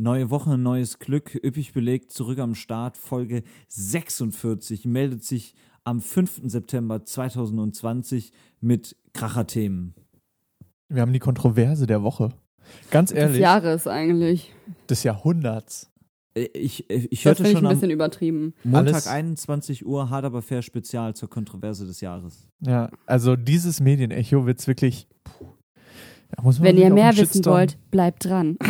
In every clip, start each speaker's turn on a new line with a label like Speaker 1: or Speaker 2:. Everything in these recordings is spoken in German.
Speaker 1: Neue Woche, neues Glück, üppig belegt, zurück am Start. Folge 46 meldet sich am 5. September 2020 mit Kracherthemen.
Speaker 2: Wir haben die Kontroverse der Woche. Ganz ehrlich.
Speaker 3: Des Jahres eigentlich.
Speaker 2: Des Jahrhunderts.
Speaker 1: Äh, Ich, äh, ich
Speaker 3: Das
Speaker 1: hörte
Speaker 3: ich
Speaker 1: schon
Speaker 3: ein
Speaker 1: am
Speaker 3: bisschen übertrieben.
Speaker 1: Montag
Speaker 2: Alles-
Speaker 1: 21 Uhr hart aber fair Spezial zur Kontroverse des Jahres.
Speaker 2: Ja, also dieses Medienecho wird's wirklich. Puh, da muss man
Speaker 3: Wenn ihr mehr wissen wollt, bleibt dran.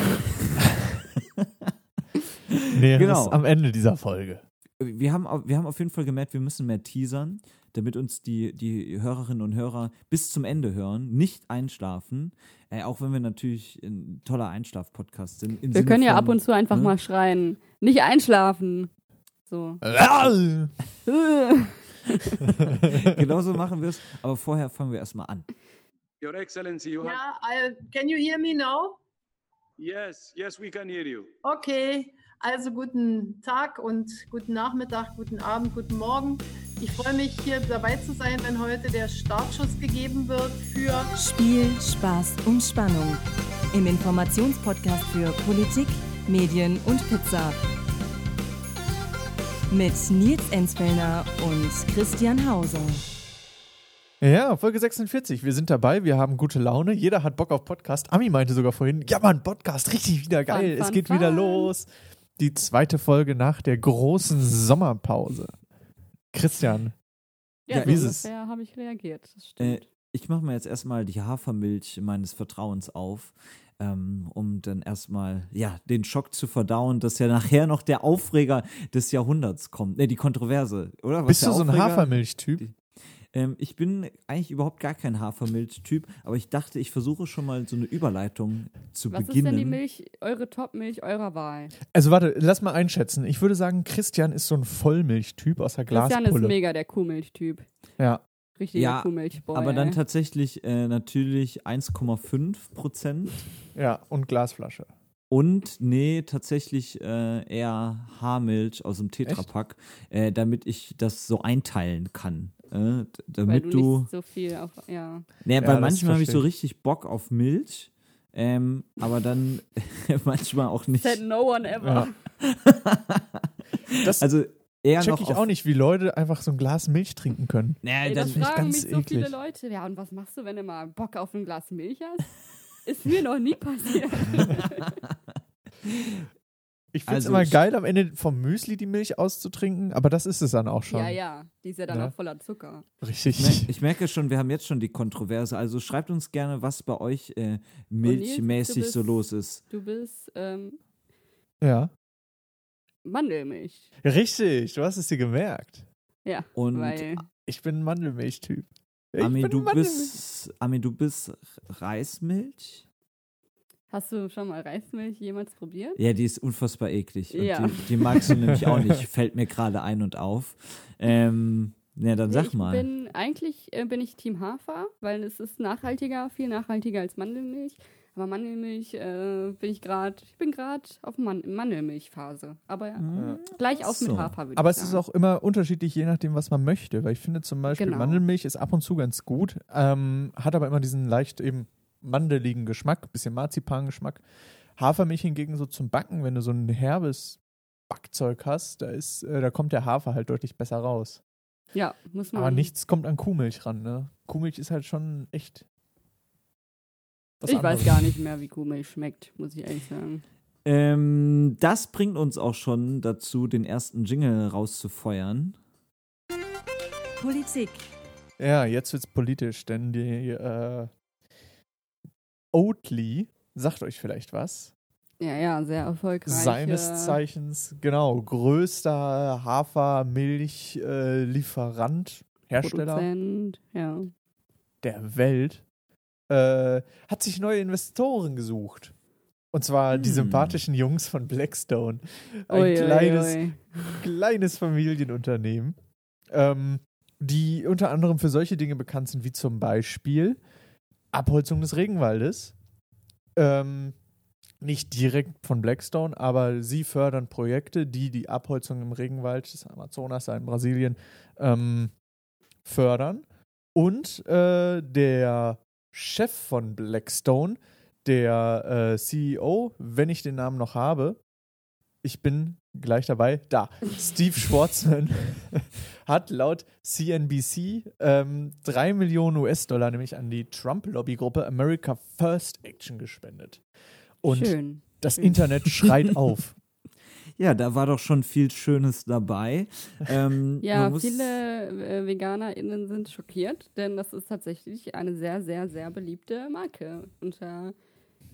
Speaker 2: näheres
Speaker 1: Genau.
Speaker 2: am Ende dieser Folge.
Speaker 1: Wir haben, wir haben auf jeden Fall gemerkt, wir müssen mehr teasern, damit uns die, die Hörerinnen und Hörer bis zum Ende hören, nicht einschlafen. Äh, auch wenn wir natürlich ein toller Einschlaf-Podcast sind.
Speaker 3: Wir
Speaker 1: Sinne
Speaker 3: können ja
Speaker 1: von,
Speaker 3: ab und zu einfach
Speaker 1: ne?
Speaker 3: mal schreien. Nicht einschlafen. So.
Speaker 1: Genauso machen wir es, aber vorher fangen wir erstmal an.
Speaker 4: Your Excellency, you have.
Speaker 5: Yeah, I, can you hear me now?
Speaker 4: Yes, yes, we can hear you.
Speaker 5: Okay, also guten Tag und guten Nachmittag, guten Abend, guten Morgen. Ich freue mich, hier dabei zu sein, wenn heute der Startschuss gegeben wird für
Speaker 6: Spiel, Spaß und Spannung. Im Informationspodcast für Politik, Medien und Pizza. Mit Nils Enzfellner und Christian Hauser.
Speaker 2: Ja, Folge 46. Wir sind dabei, wir haben gute Laune. Jeder hat Bock auf Podcast. Ami meinte sogar vorhin, ja Mann, Podcast, richtig wieder geil.
Speaker 3: Fun,
Speaker 2: es
Speaker 3: fun,
Speaker 2: geht wieder
Speaker 3: fun.
Speaker 2: los. Die zweite Folge nach der großen Sommerpause. Christian,
Speaker 3: Ja,
Speaker 2: wie
Speaker 3: so
Speaker 2: ist es?
Speaker 3: ungefähr habe ich reagiert. Das
Speaker 1: Äh,
Speaker 3: stimmt.
Speaker 1: ich mache mir jetzt erstmal die Hafermilch meines Vertrauens auf, ähm, um dann erstmal ja, den Schock zu verdauen, dass ja nachher noch der Aufreger des Jahrhunderts kommt. Ne, die Kontroverse, oder? Was
Speaker 2: bist du so ein Hafermilchtyp?
Speaker 1: Ähm, ich bin eigentlich überhaupt gar kein Hafermilch-Typ, aber ich dachte, ich versuche schon mal so eine Überleitung zu
Speaker 3: Was ist
Speaker 1: beginnen.
Speaker 3: denn die Milch, eure Top-Milch eurer Wahl?
Speaker 2: Also warte, lass mal einschätzen. Ich würde sagen, Christian ist so ein Vollmilchtyp aus der
Speaker 3: Christian ist
Speaker 2: Glaspulle.
Speaker 3: mega der Kuhmilch-Typ.
Speaker 2: Ja.
Speaker 3: Richtiger
Speaker 1: Ja,
Speaker 3: Kuhmilchboy.
Speaker 1: aber dann tatsächlich äh, natürlich 1,5 Prozent.
Speaker 2: Ja, und Glasflasche.
Speaker 1: Und nee, tatsächlich äh, eher Haarmilch aus dem Tetrapack, äh, damit ich das so einteilen kann. Äh, d-
Speaker 3: Weil
Speaker 1: damit
Speaker 3: du,
Speaker 1: du.
Speaker 3: nicht so viel auf. Ja.
Speaker 1: nee,
Speaker 2: Ja,
Speaker 1: weil
Speaker 2: das
Speaker 1: manchmal habe ich so richtig Bock auf Milch, ähm, aber dann manchmal auch nicht.
Speaker 3: Said no one ever.
Speaker 2: Ja. Das
Speaker 1: Also eher
Speaker 2: check
Speaker 1: noch
Speaker 2: ich
Speaker 1: auf,
Speaker 2: auch nicht, wie Leute einfach so ein Glas Milch trinken können.
Speaker 1: Nee,
Speaker 3: Ey, das
Speaker 2: finde ich
Speaker 3: fragen
Speaker 2: ganz
Speaker 3: mich so viele
Speaker 2: eklig.
Speaker 3: Leute. Ja, und was machst du, wenn du mal Bock auf ein Glas Milch hast? Ist mir noch nie passiert.
Speaker 2: Ich finde es
Speaker 1: Also
Speaker 2: immer geil, am Ende vom Müsli die Milch auszutrinken, aber das ist es dann auch schon.
Speaker 3: ja, ja. Die ist ja dann
Speaker 2: Ne?
Speaker 3: auch voller Zucker.
Speaker 2: Richtig.
Speaker 1: Ich mer- Ich merke schon, wir haben jetzt schon die Kontroverse. Also schreibt uns gerne, was bei euch äh, milchmäßig so los ist.
Speaker 3: Du bist ähm,
Speaker 2: Ja.
Speaker 3: Mandelmilch.
Speaker 2: Richtig, du hast es dir gemerkt.
Speaker 3: Ja,
Speaker 1: Und
Speaker 3: weil
Speaker 2: Ich bin ein Mandelmilchtyp. Ich
Speaker 1: Ami,
Speaker 2: bin
Speaker 1: du
Speaker 2: Mandelmilch.
Speaker 1: bist, Ami, du bist Reismilch?
Speaker 3: Hast du schon mal Reismilch jemals probiert?
Speaker 1: Ja, die ist unfassbar eklig. Und
Speaker 3: Ja.
Speaker 1: die, die magst du nämlich auch nicht. Fällt mir gerade ein und auf. Ähm, ja, dann sag
Speaker 3: ich
Speaker 1: mal.
Speaker 3: Bin, eigentlich äh, bin ich Team Hafer, weil es ist nachhaltiger, viel nachhaltiger als Mandelmilch. Aber Mandelmilch äh, bin ich gerade, ich bin gerade auf Man Mandelmilchphase. Aber
Speaker 1: Hm,
Speaker 3: gleich auf
Speaker 1: so.
Speaker 3: mit Hafer würde
Speaker 2: Aber
Speaker 3: ich
Speaker 2: es ist
Speaker 3: sagen.
Speaker 2: auch immer unterschiedlich, je nachdem, was man möchte. Weil ich finde zum Beispiel,
Speaker 3: Genau.
Speaker 2: Mandelmilch ist ab und zu ganz gut, ähm, hat aber immer diesen leicht eben mandeligen Geschmack, bisschen Marzipan-Geschmack. Hafermilch hingegen so zum Backen, wenn du so ein herbes Backzeug hast, da, ist, äh, da kommt der Hafer halt deutlich besser raus.
Speaker 3: Ja, muss man.
Speaker 2: Aber nichts kommt an Kuhmilch ran, ne? Kuhmilch ist halt schon echt. was
Speaker 3: Ich
Speaker 2: anderes.
Speaker 3: weiß gar nicht mehr, wie Kuhmilch schmeckt, muss ich ehrlich sagen.
Speaker 1: Ähm, das bringt uns auch schon dazu, den ersten Jingle rauszufeuern.
Speaker 6: Politik.
Speaker 2: Ja, jetzt wird's politisch, denn die äh, Oatly sagt euch vielleicht was.
Speaker 3: Ja, ja, sehr erfolgreich.
Speaker 2: Seines Zeichens, genau, größter Hafermilchlieferant, Hersteller
Speaker 3: Produzent, ja.
Speaker 2: der Welt, äh, hat sich neue Investoren gesucht. Und zwar die
Speaker 1: Hm.
Speaker 2: sympathischen Jungs von Blackstone. Ein
Speaker 3: ui,
Speaker 2: kleines,
Speaker 3: ui.
Speaker 2: kleines Familienunternehmen, ähm, die unter anderem für solche Dinge bekannt sind, wie zum Beispiel Abholzung des Regenwaldes. Ähm, nicht direkt von Blackstone, aber sie fördern Projekte, die die Abholzung im Regenwald des Amazonas in Brasilien ähm, fördern. Und äh, der Chef von Blackstone, der äh, CEO, wenn ich den Namen noch habe, ich bin gleich dabei, da, Steve Schwarzman hat laut CNBC ähm, 3 Millionen US-Dollar nämlich an die Trump-Lobbygruppe America First Action gespendet. Und
Speaker 3: Schön.
Speaker 2: das
Speaker 3: schön.
Speaker 2: Internet schreit auf.
Speaker 1: Ja, da war doch schon viel Schönes dabei. Ähm,
Speaker 3: Ja, viele äh, VeganerInnen sind schockiert, denn das ist tatsächlich eine sehr, sehr, sehr beliebte Marke unter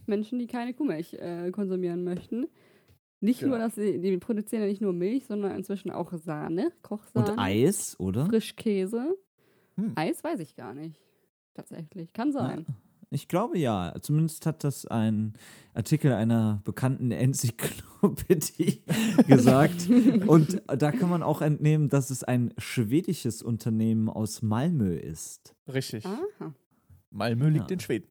Speaker 3: Menschen, die keine Kuhmilch äh, konsumieren möchten. Nicht
Speaker 2: Genau.
Speaker 3: nur, dass sie, die produzieren ja nicht nur Milch, sondern inzwischen auch Sahne, Kochsahne,
Speaker 1: Und Eis, oder?
Speaker 3: Frischkäse.
Speaker 2: Hm.
Speaker 3: Eis weiß ich gar nicht. Tatsächlich. Kann sein.
Speaker 1: Ich glaube ja. Zumindest hat das ein Artikel einer bekannten Enzyklopädie gesagt. Und da kann man auch entnehmen, dass es ein schwedisches Unternehmen aus Malmö ist.
Speaker 2: Richtig.
Speaker 3: Aha.
Speaker 2: Malmö liegt
Speaker 1: Ja.
Speaker 2: in Schweden.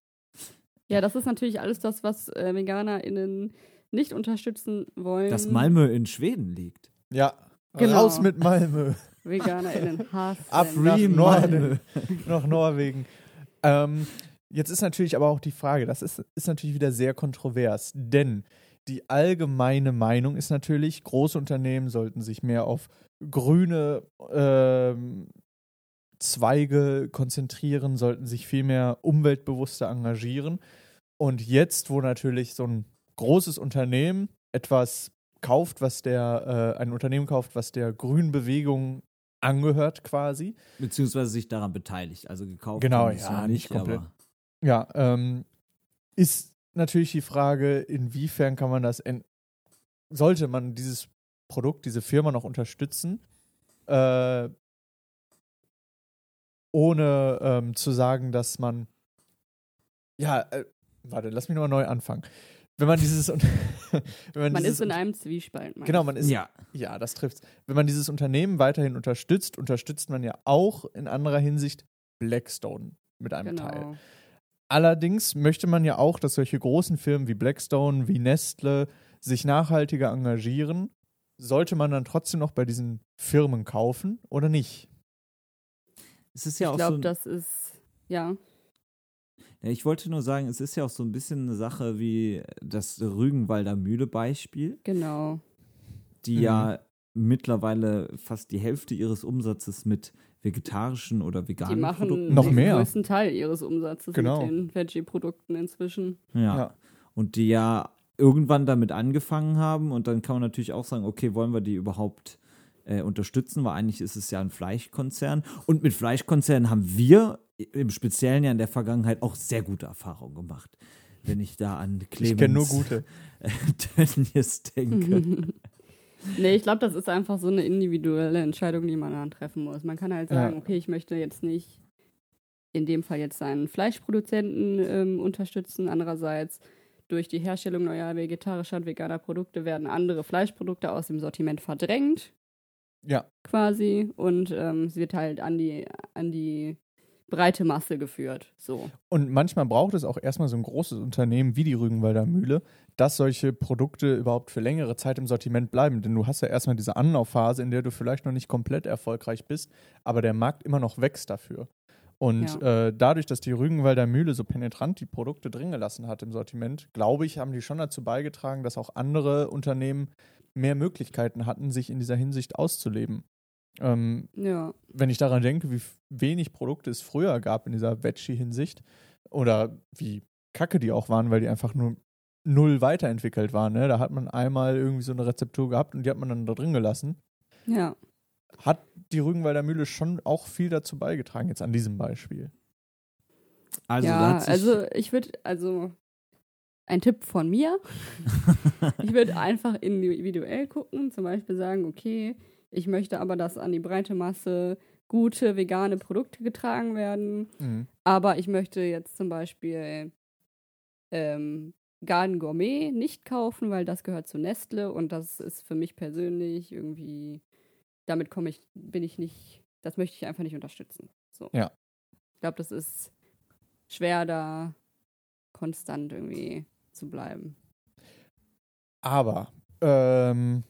Speaker 3: Ja, das ist natürlich alles das, was äh, VeganerInnen nicht unterstützen wollen.
Speaker 1: Dass Malmö in Schweden liegt.
Speaker 2: Ja,
Speaker 3: Genau.
Speaker 2: raus mit Malmö.
Speaker 3: VeganerInnen hassen.
Speaker 2: Ab Norden, nach Norwegen. Ähm, jetzt ist natürlich aber auch die Frage, das ist, ist natürlich wieder sehr kontrovers, denn die allgemeine Meinung ist natürlich, große Unternehmen sollten sich mehr auf grüne ähm, Zweige konzentrieren, sollten sich viel mehr umweltbewusster engagieren. Und jetzt, wo natürlich so ein großes Unternehmen etwas kauft, was der, äh, ein Unternehmen kauft, was der grünen Bewegung angehört quasi,
Speaker 1: Beziehungsweise sich daran beteiligt. Also gekauft.
Speaker 2: Genau, ja,
Speaker 1: noch
Speaker 2: nicht komplett. Ja, ähm, ist natürlich die Frage, inwiefern kann man das, sollte man dieses Produkt, diese Firma noch unterstützen, äh, ohne ähm, zu sagen, dass man, ja, äh, warte, lass mich nochmal neu anfangen. Wenn man dieses, wenn man,
Speaker 3: Man
Speaker 2: dieses
Speaker 3: ist in einem Zwiespalt.
Speaker 2: genau, man ist
Speaker 1: Ja.
Speaker 2: ja, das trifft's. Wenn man dieses Unternehmen weiterhin unterstützt, unterstützt man ja auch in anderer Hinsicht Blackstone mit einem Teil.
Speaker 3: Genau.
Speaker 2: Allerdings möchte man ja auch, dass solche großen Firmen wie Blackstone, wie Nestle sich nachhaltiger engagieren. Sollte man dann trotzdem noch bei diesen Firmen kaufen oder nicht?
Speaker 1: Es ist ja
Speaker 3: Ich
Speaker 1: auch
Speaker 3: glaube,
Speaker 1: so.
Speaker 3: das ist, ja.
Speaker 1: Ja, ich wollte nur sagen, es ist ja auch so ein bisschen eine Sache wie das Rügenwalder Mühle-Beispiel,
Speaker 3: Genau.
Speaker 1: die
Speaker 2: Mhm.
Speaker 1: ja mittlerweile fast die Hälfte ihres Umsatzes mit vegetarischen oder
Speaker 3: Die
Speaker 1: veganen
Speaker 3: machen
Speaker 1: Produkten
Speaker 2: Noch
Speaker 3: den
Speaker 2: mehr.
Speaker 3: größten Teil ihres Umsatzes
Speaker 2: Genau.
Speaker 3: mit den Veggie-Produkten inzwischen.
Speaker 1: Ja.
Speaker 2: Ja.
Speaker 1: Und die ja irgendwann damit angefangen haben und dann kann man natürlich auch sagen, okay, wollen wir die überhaupt äh, unterstützen, weil eigentlich ist es ja ein Fleischkonzern. Und mit Fleischkonzernen haben wir im Speziellen ja in der Vergangenheit auch sehr gute Erfahrungen gemacht. Wenn ich da an Clemens
Speaker 2: Ich kenne nur gute.
Speaker 1: Tönnies denke.
Speaker 3: Nee, ich glaube, das ist einfach so eine individuelle Entscheidung, die man dann treffen muss. Man kann halt
Speaker 2: Ja.
Speaker 3: sagen, okay, ich möchte jetzt nicht in dem Fall jetzt einen Fleischproduzenten ähm, unterstützen. Andererseits durch die Herstellung neuer vegetarischer und veganer Produkte werden andere Fleischprodukte aus dem Sortiment verdrängt,
Speaker 2: Ja,
Speaker 3: quasi. Und ähm, es wird halt an die, an die breite Masse geführt. So.
Speaker 2: Und manchmal braucht es auch erstmal so ein großes Unternehmen wie die Rügenwalder Mühle, dass solche Produkte überhaupt für längere Zeit im Sortiment bleiben. Denn du hast ja erstmal diese Anlaufphase, in der du vielleicht noch nicht komplett erfolgreich bist, aber der Markt immer noch wächst dafür. Und äh, dadurch, dass die Rügenwalder Mühle so penetrant die Produkte drin gelassen hat im Sortiment, glaube ich, haben die schon dazu beigetragen, dass auch andere Unternehmen mehr Möglichkeiten hatten, sich in dieser Hinsicht auszuleben. Ähm,
Speaker 3: Ja.
Speaker 2: wenn ich daran denke, wie wenig Produkte es früher gab in dieser Veggie-Hinsicht oder wie kacke die auch waren, weil die einfach nur null weiterentwickelt waren. Ne? Da hat man einmal irgendwie so eine Rezeptur gehabt und die hat man dann da drin gelassen.
Speaker 3: Ja.
Speaker 2: Hat die Rügenwalder Mühle schon auch viel dazu beigetragen, jetzt an diesem Beispiel.
Speaker 1: Also,
Speaker 3: ja, also ich würde, also ein Tipp von mir. ich würde einfach individuell gucken, zum Beispiel sagen, okay, ich möchte aber, dass an die breite Masse gute vegane Produkte getragen werden,
Speaker 2: Mhm.
Speaker 3: aber ich möchte jetzt zum Beispiel ähm, Garden Gourmet nicht kaufen, weil das gehört zu Nestle und das ist für mich persönlich irgendwie, damit komme ich, bin ich nicht, das möchte ich einfach nicht unterstützen. So.
Speaker 2: Ja.
Speaker 3: Ich glaube, das ist schwer, da konstant irgendwie zu bleiben.
Speaker 2: Aber ähm,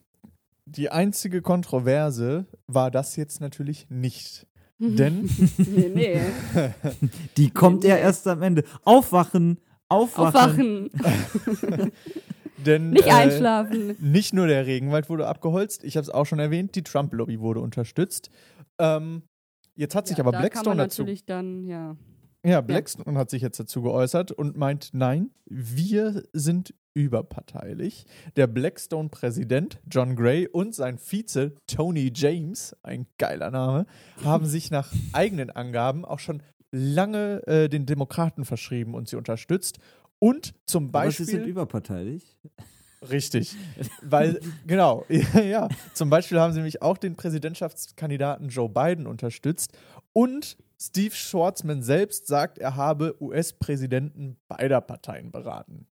Speaker 2: die einzige Kontroverse war das jetzt natürlich nicht. Denn
Speaker 3: nee, nee.
Speaker 1: die kommt ja
Speaker 3: Nee.
Speaker 1: erst am Ende. Aufwachen, Aufwachen.
Speaker 3: Aufwachen.
Speaker 2: Denn,
Speaker 3: Nicht
Speaker 2: äh,
Speaker 3: einschlafen.
Speaker 2: Nicht nur der Regenwald wurde abgeholzt, ich habe es auch schon erwähnt, die Trump-Lobby wurde unterstützt. Ähm, jetzt hat sich
Speaker 3: Ja,
Speaker 2: aber
Speaker 3: da kann
Speaker 2: Blackstone dazu.
Speaker 3: natürlich dann, ja.
Speaker 2: Ja, Blackstone hat sich jetzt dazu geäußert und meint, nein, wir sind überparteilich. Der Blackstone-Präsident John Gray und sein Vize Tony James, ein geiler Name, haben sich nach eigenen Angaben auch schon lange äh, den Demokraten verschrieben und sie unterstützt. Und zum
Speaker 1: Aber sie
Speaker 2: Beispiel.
Speaker 1: sind überparteilich.
Speaker 2: Richtig. Weil, genau, ja, ja. Zum Beispiel haben sie nämlich auch den Präsidentschaftskandidaten Joe Biden unterstützt. Und Steve Schwarzman selbst sagt, er habe US-Präsidenten beider Parteien beraten.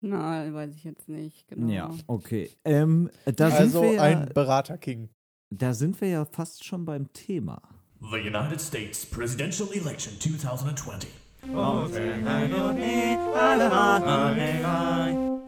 Speaker 3: Na, weiß ich jetzt nicht, genau.
Speaker 1: Ja, okay. Ähm, da,
Speaker 2: also
Speaker 1: sind wir ja,
Speaker 2: ein Berater-King.
Speaker 1: da sind wir ja fast schon beim Thema.
Speaker 7: The United States presidential election 2020.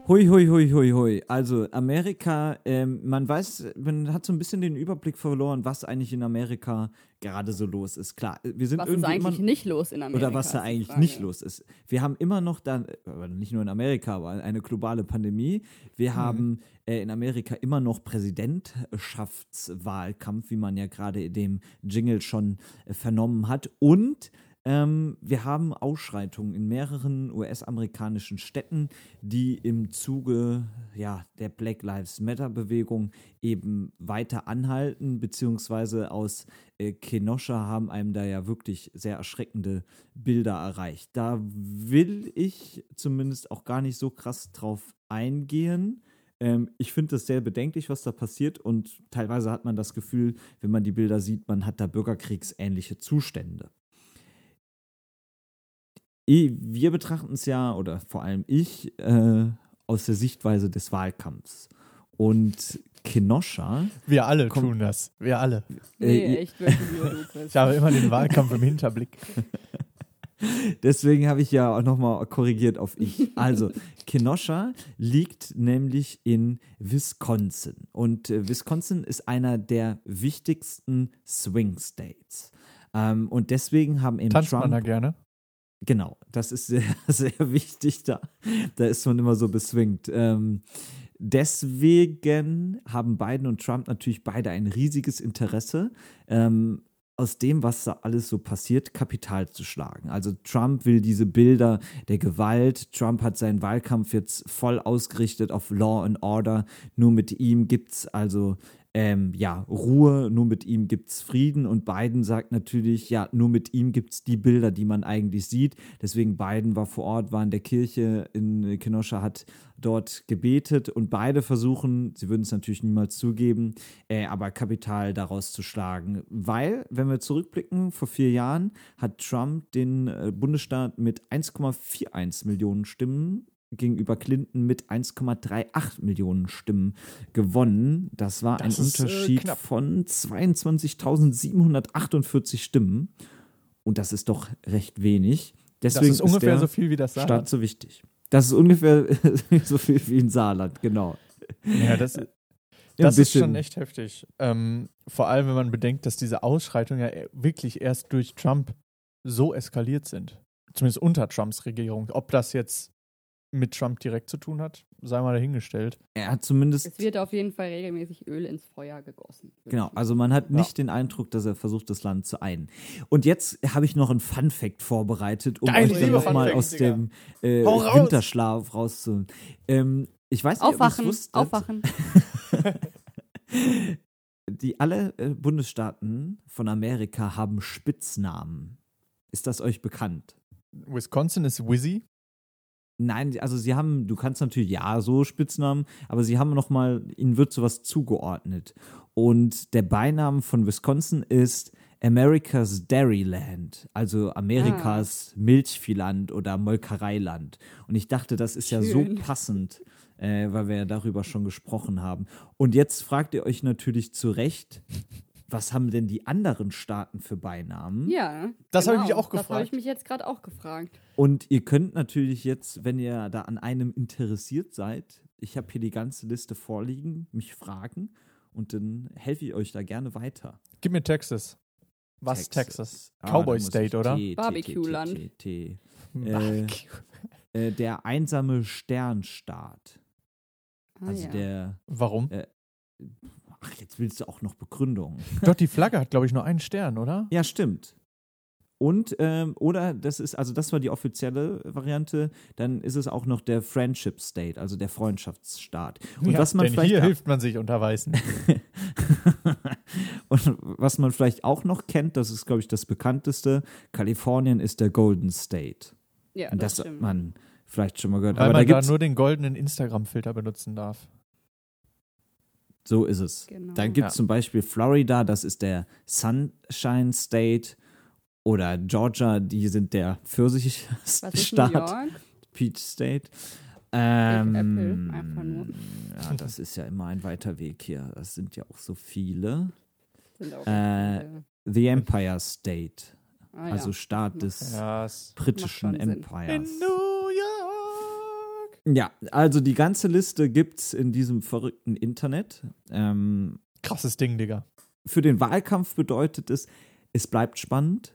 Speaker 1: Hui, hui, hui, hui, hui. Also Amerika, ähm, man weiß, man hat so ein bisschen den Überblick verloren, was eigentlich in Amerika gerade so los ist. Klar, wir sind
Speaker 3: Was ist
Speaker 1: irgendwie
Speaker 3: eigentlich
Speaker 1: immer,
Speaker 3: nicht los in Amerika?
Speaker 1: oder was da
Speaker 3: ist
Speaker 1: eigentlich
Speaker 3: Frage.
Speaker 1: nicht los ist. Wir haben immer noch dann, aber nicht nur in Amerika, aber eine globale Pandemie. Wir haben äh, in Amerika immer noch Präsidentschaftswahlkampf, wie man ja gerade in dem Jingle schon äh, vernommen hat. Und ähm, wir haben Ausschreitungen in mehreren US-amerikanischen Städten, die im Zuge ja, der Black Lives Matter-Bewegung eben weiter anhalten, beziehungsweise aus äh, Kenosha haben einem da ja wirklich sehr erschreckende Bilder erreicht. Da will ich zumindest auch gar nicht so krass drauf eingehen. Ähm, ich finde es sehr bedenklich, was da passiert und teilweise hat man das Gefühl, wenn man die Bilder sieht, man hat da bürgerkriegsähnliche Zustände. Wir betrachten es ja, oder vor allem ich, äh, aus der Sichtweise des Wahlkampfs. Und Kenosha,
Speaker 2: Wir alle tun das. Wir alle.
Speaker 3: Nee,
Speaker 1: Äh,
Speaker 3: echt.
Speaker 2: Ich habe immer den Wahlkampf im Hinterblick.
Speaker 1: Deswegen habe ich ja auch nochmal korrigiert auf ich. Also, Kenosha liegt nämlich in Wisconsin. Und äh, Wisconsin ist einer der wichtigsten Swing States. Ähm, und deswegen haben eben
Speaker 2: Tanzt
Speaker 1: Trump.
Speaker 2: man da gerne?
Speaker 1: Genau, das ist sehr, sehr wichtig da. Da ist man immer so beswingt. Ähm, deswegen haben Biden und Trump natürlich beide ein riesiges Interesse, ähm, aus dem, was da alles so passiert, Kapital zu schlagen. Also Trump will diese Bilder der Gewalt. Trump hat seinen Wahlkampf jetzt voll ausgerichtet auf Law and Order. Nur mit ihm gibt es also ähm, ja, Ruhe, nur mit ihm gibt es Frieden und Biden sagt natürlich, ja, nur mit ihm gibt es die Bilder, die man eigentlich sieht. Deswegen Biden war vor Ort, war in der Kirche in Kenosha, hat dort gebetet und beide versuchen, sie würden es natürlich niemals zugeben, äh, aber Kapital daraus zu schlagen. Weil, wenn wir zurückblicken, vor vier Jahren hat Trump den äh, Bundesstaat mit 1,41 Millionen Stimmen gegenüber Clinton mit 1,38 Millionen Stimmen gewonnen. Das war
Speaker 2: Das
Speaker 1: ein
Speaker 2: ist, äh,
Speaker 1: Unterschied
Speaker 2: knapp.
Speaker 1: von 22.748 Stimmen. Und das ist doch recht wenig. Deswegen
Speaker 2: Das ist ungefähr
Speaker 1: der
Speaker 2: so viel wie das
Speaker 1: Staat
Speaker 2: Saarland.
Speaker 1: so wichtig. Das ist ungefähr so viel wie in Saarland, genau.
Speaker 2: Ja, das, das ist schon echt heftig. Ähm, vor allem, wenn man bedenkt, dass diese Ausschreitungen ja wirklich erst durch Trump so eskaliert sind. Zumindest unter Trumps Regierung. Ob das jetzt mit Trump direkt zu tun hat, sei mal dahingestellt.
Speaker 1: Er hat zumindest
Speaker 3: Es wird auf jeden Fall regelmäßig Öl ins Feuer gegossen.
Speaker 1: Genau, also man hat nicht den Eindruck, dass er versucht, das Land zu einen. Und jetzt habe ich noch einen Fun-Fact vorbereitet, um
Speaker 2: Geil,
Speaker 1: euch dann nochmal
Speaker 2: Fun
Speaker 1: aus dem äh,
Speaker 2: raus!
Speaker 1: Winterschlaf rauszuholen. Ähm, ich weiß nicht,
Speaker 3: Aufwachen,
Speaker 1: wusstet,
Speaker 3: aufwachen.
Speaker 1: Die alle äh, Bundesstaaten von Amerika haben Spitznamen. Ist das euch bekannt?
Speaker 2: Wisconsin ist Wizzy.
Speaker 1: Nein, also sie haben, du kannst natürlich ja so Spitznamen, aber sie haben noch mal, ihnen wird sowas zugeordnet. Und der Beinamen von Wisconsin ist America's Dairyland, also Amerikas Milchviehland oder Molkereiland. Und ich dachte, das ist ja so
Speaker 3: Schön.
Speaker 1: passend, äh, weil wir ja darüber schon gesprochen haben. Und jetzt fragt ihr euch natürlich zu Recht, was haben denn die anderen Staaten für Beinamen?
Speaker 3: Ja.
Speaker 2: Das habe ich
Speaker 3: genau.
Speaker 2: mich auch
Speaker 3: Das habe ich
Speaker 2: gefragt.
Speaker 3: mich jetzt gerade auch gefragt.
Speaker 1: Und ihr könnt natürlich jetzt, wenn ihr da an einem interessiert seid, ich habe hier die ganze Liste vorliegen, mich fragen und dann helfe ich euch da gerne weiter.
Speaker 2: Gib mir Texas. Was Texas?
Speaker 1: Ah,
Speaker 2: Cowboy State, oder?
Speaker 3: Barbecue-Land.
Speaker 1: Äh, äh, der einsame Sternstaat.
Speaker 3: Ah,
Speaker 1: Also
Speaker 3: ja.
Speaker 1: der.
Speaker 2: Warum?
Speaker 1: Ach, jetzt willst du auch noch Begründung.
Speaker 2: Doch, die Flagge hat, glaube ich, nur einen Stern, oder?
Speaker 1: Ja, stimmt. Und, ähm, oder das ist, also das war die offizielle Variante, dann ist es auch noch der Friendship State, also der Freundschaftsstaat. Und
Speaker 2: ja,
Speaker 1: was man
Speaker 2: denn
Speaker 1: vielleicht
Speaker 2: hier
Speaker 1: auch-
Speaker 2: hilft man sich unter Weißen.
Speaker 1: Und was man vielleicht auch noch kennt, das ist, glaube ich, das bekannteste, Kalifornien ist der Golden State.
Speaker 3: ja,
Speaker 1: Und
Speaker 3: das
Speaker 1: das, hat
Speaker 3: stimmt.
Speaker 1: man vielleicht schon mal gehört.
Speaker 2: Weil
Speaker 1: Aber da
Speaker 2: man da
Speaker 1: gibt's,
Speaker 2: nur den goldenen Instagram-Filter benutzen darf.
Speaker 1: So ist es.
Speaker 3: Genau.
Speaker 1: Dann gibt es
Speaker 2: Ja.
Speaker 1: zum Beispiel Florida, das ist der Sunshine State. Oder Georgia, die sind der Pfirsichstaat. Peach State. Ähm,
Speaker 3: Apple, einfach nur.
Speaker 1: Ja, das ist ja immer ein weiter Weg hier. Das sind ja auch so viele.
Speaker 3: Auch
Speaker 1: Äh,
Speaker 3: viele.
Speaker 1: The Empire State,
Speaker 3: ah,
Speaker 1: also
Speaker 3: ja.
Speaker 1: Staat des
Speaker 2: Ja,
Speaker 1: britischen
Speaker 3: schon Sinn.
Speaker 1: Ja, also die ganze Liste gibt's in diesem verrückten Internet. Ähm,
Speaker 2: Krasses Ding, Digga.
Speaker 1: für den Wahlkampf bedeutet es, es bleibt spannend,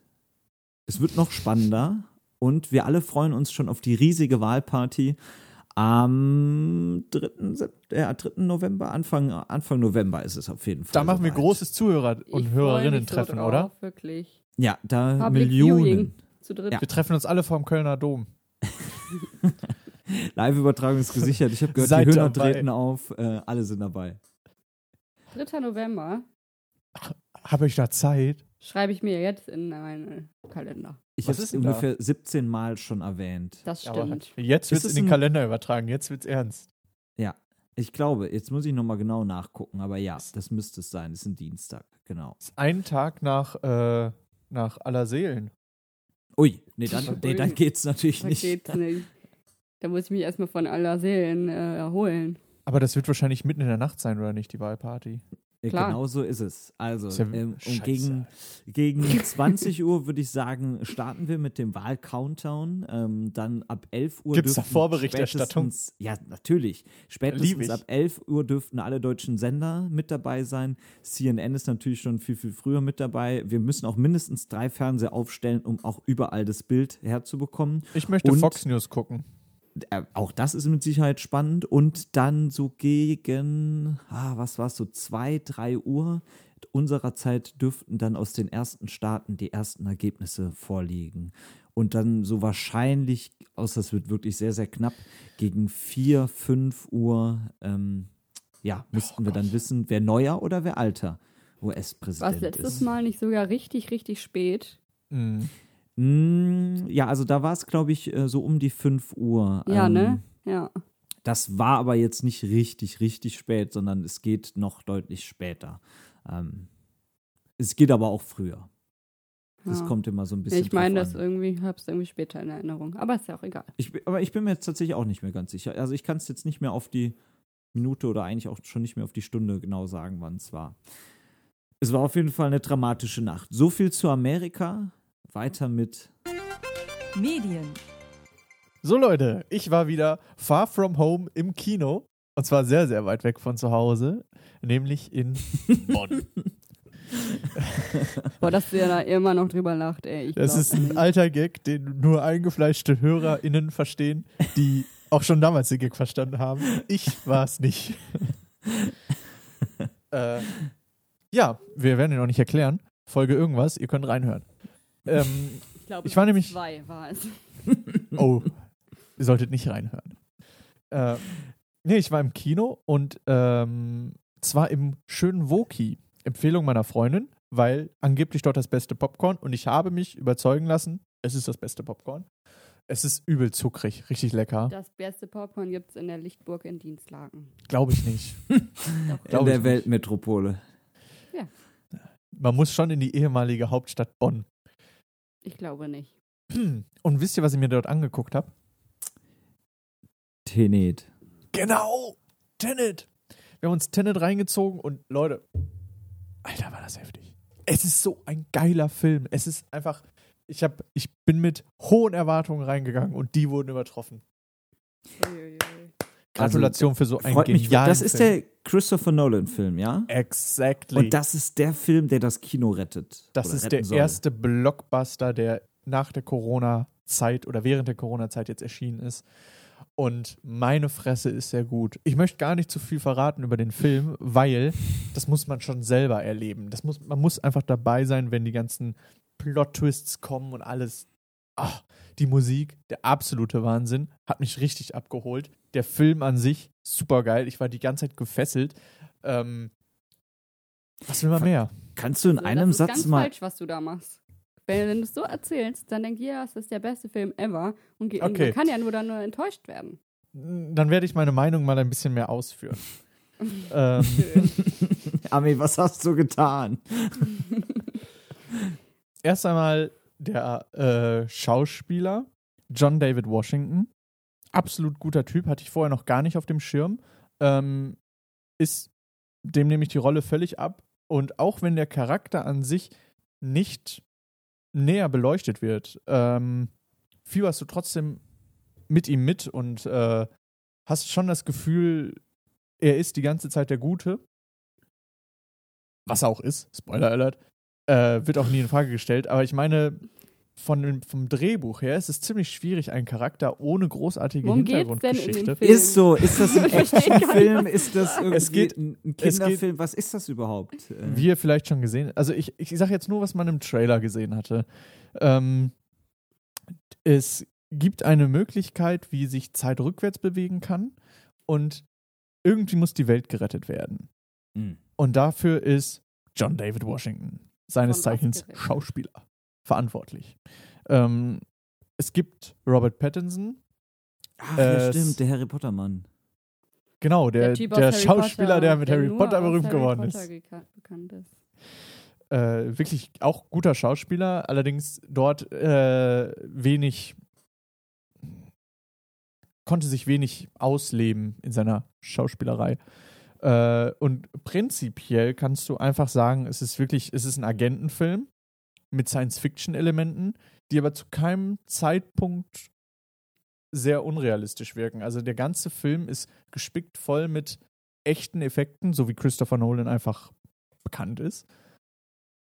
Speaker 1: es wird noch spannender und wir alle freuen uns schon auf die riesige Wahlparty am 3. Sep- äh, 3. November, Anfang, Anfang November ist es auf jeden Fall.
Speaker 2: Da machen wir großes Zuhörer- und
Speaker 3: Ich
Speaker 2: Hörerinnen-Treffen,
Speaker 3: mich so
Speaker 2: oder?
Speaker 3: Wirklich.
Speaker 1: Ja, da
Speaker 3: Public
Speaker 1: Millionen.
Speaker 3: Viewing. Zu dritt.
Speaker 1: Ja.
Speaker 2: Wir treffen uns alle vorm Kölner Dom.
Speaker 1: Live-Übertragung ist gesichert. Ich habe gehört,
Speaker 2: Seid
Speaker 1: die Hühner
Speaker 2: dabei.
Speaker 1: treten auf. Äh, alle sind dabei.
Speaker 3: 3. November
Speaker 2: Habe ich da Zeit?
Speaker 3: schreibe ich mir jetzt in meinen Kalender.
Speaker 1: Ich
Speaker 2: Was
Speaker 1: habe es
Speaker 2: ist denn da?
Speaker 1: ungefähr 17 Mal schon erwähnt.
Speaker 3: Das
Speaker 2: Aber
Speaker 3: stimmt.
Speaker 2: jetzt wird es
Speaker 1: es
Speaker 2: in den Kalender übertragen. Jetzt wird's ernst.
Speaker 1: Ich glaube, jetzt muss ich nochmal genau nachgucken, aber ja, das müsste es sein. Das ist ein Dienstag, genau.
Speaker 2: Das ist ein Tag nach, äh, nach aller Seelen.
Speaker 1: Ui, nee, dann, nee, dann geht's natürlich nicht.
Speaker 3: geht's nicht. Da muss ich mich erstmal von aller Seelen äh, erholen.
Speaker 2: Aber das wird wahrscheinlich mitten in der Nacht sein, oder nicht, die Wahlparty?
Speaker 1: Äh,
Speaker 3: Klar.
Speaker 1: Genau so ist es. Also,
Speaker 2: Ist ja
Speaker 1: ähm, und gegen, gegen 20 Uhr würde ich sagen, starten wir mit dem Wahl-Countdown. Ähm, dann ab 11 Uhr
Speaker 2: Gibt's da
Speaker 1: dürften
Speaker 2: Vorberichterstattung?
Speaker 1: spätestens- Ja, natürlich. Spätestens ab 11 Uhr dürften alle deutschen Sender mit dabei sein. CNN ist natürlich schon viel, viel früher mit dabei. Wir müssen auch mindestens drei Fernseher aufstellen, um auch überall das Bild herzubekommen.
Speaker 2: Ich möchte
Speaker 1: Und-
Speaker 2: Fox News gucken.
Speaker 1: Äh, auch das ist mit Sicherheit spannend. Und dann so gegen, ah, was war es, so zwei, drei Uhr unserer Zeit dürften dann aus den ersten Staaten die ersten Ergebnisse vorliegen. Und dann so wahrscheinlich, außer es wird wirklich sehr, sehr knapp, gegen vier, fünf Uhr, ähm, ja, müssten wir dann wissen, wer neuer oder wer alter
Speaker 3: War
Speaker 1: US-Präsident
Speaker 3: es letztes
Speaker 1: ist.
Speaker 3: Mal nicht sogar richtig, richtig spät?
Speaker 2: Mhm.
Speaker 1: Mm, ja, also da war es, glaube ich, äh, so um die 5 Uhr.
Speaker 3: Ja,
Speaker 1: Ähm,
Speaker 3: ne? Ja.
Speaker 1: Das war aber jetzt nicht richtig, richtig spät, sondern es geht noch deutlich später. Ähm, es geht aber auch früher. Das
Speaker 3: ja.
Speaker 1: kommt immer so ein bisschen.
Speaker 3: ich meine, das irgendwie, hab's irgendwie später in Erinnerung. Aber ist ja auch egal.
Speaker 1: Ich, aber ich bin mir jetzt tatsächlich auch nicht mehr ganz sicher. Also ich kann es jetzt nicht mehr auf die Minute oder eigentlich auch schon nicht mehr auf die Stunde genau sagen, wann es war. Es war auf jeden Fall eine dramatische Nacht. So viel zu Amerika. Weiter mit
Speaker 6: Medien,
Speaker 2: So, Leute, ich war wieder far from home im Kino. Und zwar sehr, sehr weit weg von zu Hause. Nämlich in Bonn.
Speaker 3: Boah, dass ihr da immer noch drüber lacht, ey. Ich
Speaker 2: Das ist ein alter Gag, den nur eingefleischte HörerInnen verstehen, die auch schon damals den Gag verstanden haben. Ich war es nicht. äh, ja, wir werden ihn auch nicht erklären. Folge irgendwas, ihr könnt reinhören. Ähm,
Speaker 3: Ich, glaube,
Speaker 2: ich war nämlich-
Speaker 3: Zwei war es.
Speaker 2: oh, ihr solltet nicht reinhören. Äh, nee, ich war im Kino und ähm, zwar im schönen Woki. Empfehlung meiner Freundin, weil angeblich dort das beste Popcorn und ich habe mich überzeugen lassen, es ist das beste Popcorn. Es ist übel zuckrig, richtig lecker.
Speaker 3: Das beste Popcorn gibt's in der Lichtburg in Dienstlaken.
Speaker 2: Glaube ich nicht.
Speaker 3: Doch.
Speaker 1: in
Speaker 2: Glaub
Speaker 1: der. Weltmetropole.
Speaker 2: Man muss schon in die ehemalige Hauptstadt Bonn.
Speaker 3: Ich glaube nicht.
Speaker 2: Und wisst ihr, was ich mir dort angeguckt habe?
Speaker 1: Tenet.
Speaker 2: Genau, Tenet. Wir haben uns Tenet reingezogen und Leute, Alter, war das heftig. Es ist so ein geiler Film. Es ist einfach, ich hab, ich bin mit hohen Erwartungen reingegangen und die wurden übertroffen.
Speaker 3: Uiuiui.
Speaker 2: Gratulation für so einen
Speaker 1: mich.
Speaker 2: genialen
Speaker 1: Das ist der Christopher Nolan-Film, ja?
Speaker 2: Exactly.
Speaker 1: Und das ist der Film, der das Kino rettet.
Speaker 2: das ist der
Speaker 1: soll.
Speaker 2: erste Blockbuster, der nach der Corona-Zeit oder während der Corona-Zeit jetzt erschienen ist. Und meine Fresse ist sehr gut. Ich möchte gar nicht zu viel verraten über den Film, weil das muss man schon selber erleben. Das muss, man muss einfach dabei sein, wenn die ganzen Plot-Twists kommen und alles. Ach, die Musik, der absolute Wahnsinn, hat mich richtig abgeholt. Der Film an sich, super geil. Ich war die ganze Zeit gefesselt. Ähm, was will man mehr?
Speaker 1: Kannst du in
Speaker 3: Also,
Speaker 1: einem
Speaker 3: das ist
Speaker 1: Satz
Speaker 3: ganz
Speaker 1: mal.
Speaker 3: falsch, was du da machst. Wenn, wenn du es so erzählst, dann denkt jeder, es ist der beste Film ever. Und, ge- und
Speaker 2: Okay.
Speaker 3: man kann ja nur dann nur enttäuscht werden.
Speaker 2: Dann werde ich meine Meinung mal ein bisschen mehr ausführen. ähm,
Speaker 1: Ami, was hast du getan?
Speaker 2: erst einmal der äh, Schauspieler John David Washington. Absolut guter Typ, hatte ich vorher noch gar nicht auf dem Schirm. Ähm, ist, dem nehme ich die Rolle völlig ab. Und auch wenn der Charakter an sich nicht näher beleuchtet wird, ähm, fieberst du trotzdem mit ihm mit und äh, hast schon das Gefühl, er ist die ganze Zeit der Gute. Was er auch ist, Spoiler Alert, äh, wird auch nie in Frage gestellt. Aber ich meine, von, dem- vom Drehbuch her ist es ziemlich schwierig, einen Charakter ohne großartige
Speaker 3: Worum geht's denn in
Speaker 2: Hintergrundgeschichte.
Speaker 1: Ist so, ist das ein Actionfilm? Ist das irgendwie
Speaker 2: Es geht-
Speaker 1: ein ein
Speaker 2: es geht-
Speaker 1: Kinderfilm? Was ist das überhaupt? Äh,
Speaker 2: Wie ihr vielleicht schon gesehen Also ich, ich sage jetzt nur, was man im Trailer gesehen hatte. Ähm, es gibt eine Möglichkeit, wie sich Zeit rückwärts bewegen kann und irgendwie muss die Welt gerettet werden.
Speaker 1: hm.
Speaker 2: Und dafür ist John David Washington, seines Zeichens? Schauspieler, verantwortlich. Ähm, es gibt Robert Pattinson,
Speaker 1: Ach, ja,
Speaker 2: Äh,
Speaker 1: stimmt, der Harry Potter Mann.
Speaker 2: genau, der, der,
Speaker 3: Harry
Speaker 2: Schauspieler,
Speaker 3: Potter,
Speaker 2: der mit Harry
Speaker 3: nur
Speaker 2: Potter berühmt
Speaker 3: Harry
Speaker 2: geworden
Speaker 3: Potter
Speaker 2: ist.
Speaker 3: bekannt ist.
Speaker 2: äh, wirklich auch guter Schauspieler, allerdings dort äh, wenig konnte sich wenig ausleben in seiner Schauspielerei. Äh, und prinzipiell kannst du einfach sagen, es ist wirklich, es ist ein Agentenfilm mit Science-Fiction-Elementen, die aber zu keinem Zeitpunkt sehr unrealistisch wirken. Also der ganze Film ist gespickt voll mit echten Effekten, so wie Christopher Nolan einfach bekannt ist.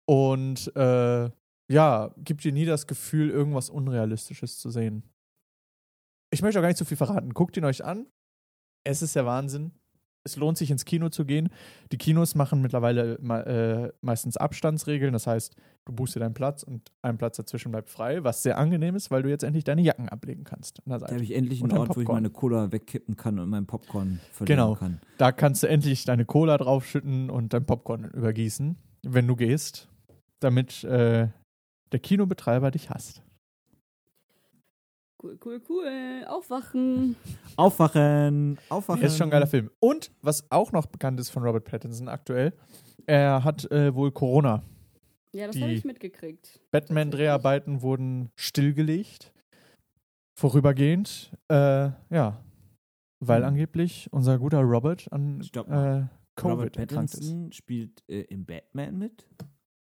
Speaker 2: Und äh, ja, gibt dir nie das Gefühl, irgendwas Unrealistisches zu sehen. Ich möchte auch gar nicht zu viel verraten. Guckt ihn euch an. Es ist der Wahnsinn. Es lohnt sich ins Kino zu gehen. Die Kinos machen mittlerweile äh, meistens Abstandsregeln. Das heißt, du buchst dir deinen Platz und ein Platz dazwischen bleibt frei, was sehr angenehm ist, weil du jetzt endlich deine Jacken ablegen kannst.
Speaker 1: Da habe ich endlich einen
Speaker 2: ein
Speaker 1: Ort, wo ich
Speaker 2: Popcorn.
Speaker 1: meine Cola wegkippen kann und meinen Popcorn verlieren
Speaker 2: Genau.
Speaker 1: kann.
Speaker 2: Da kannst du endlich deine Cola draufschütten und dein Popcorn übergießen, wenn du gehst, damit äh, der Kinobetreiber dich hasst.
Speaker 3: Cool, cool, cool. Aufwachen.
Speaker 1: Aufwachen! Aufwachen!
Speaker 2: Ist schon ein geiler Film. Und was auch noch bekannt ist von Robert Pattinson aktuell, er hat äh, wohl Corona.
Speaker 3: Ja, das habe ich mitgekriegt.
Speaker 2: Batman-Dreharbeiten wurden stillgelegt. Vorübergehend. Äh, ja. Weil
Speaker 1: Mhm.
Speaker 2: angeblich unser guter Robert an äh. Covid
Speaker 1: Robert
Speaker 2: erkrankt ist.
Speaker 1: Pattinson spielt äh, im Batman mit?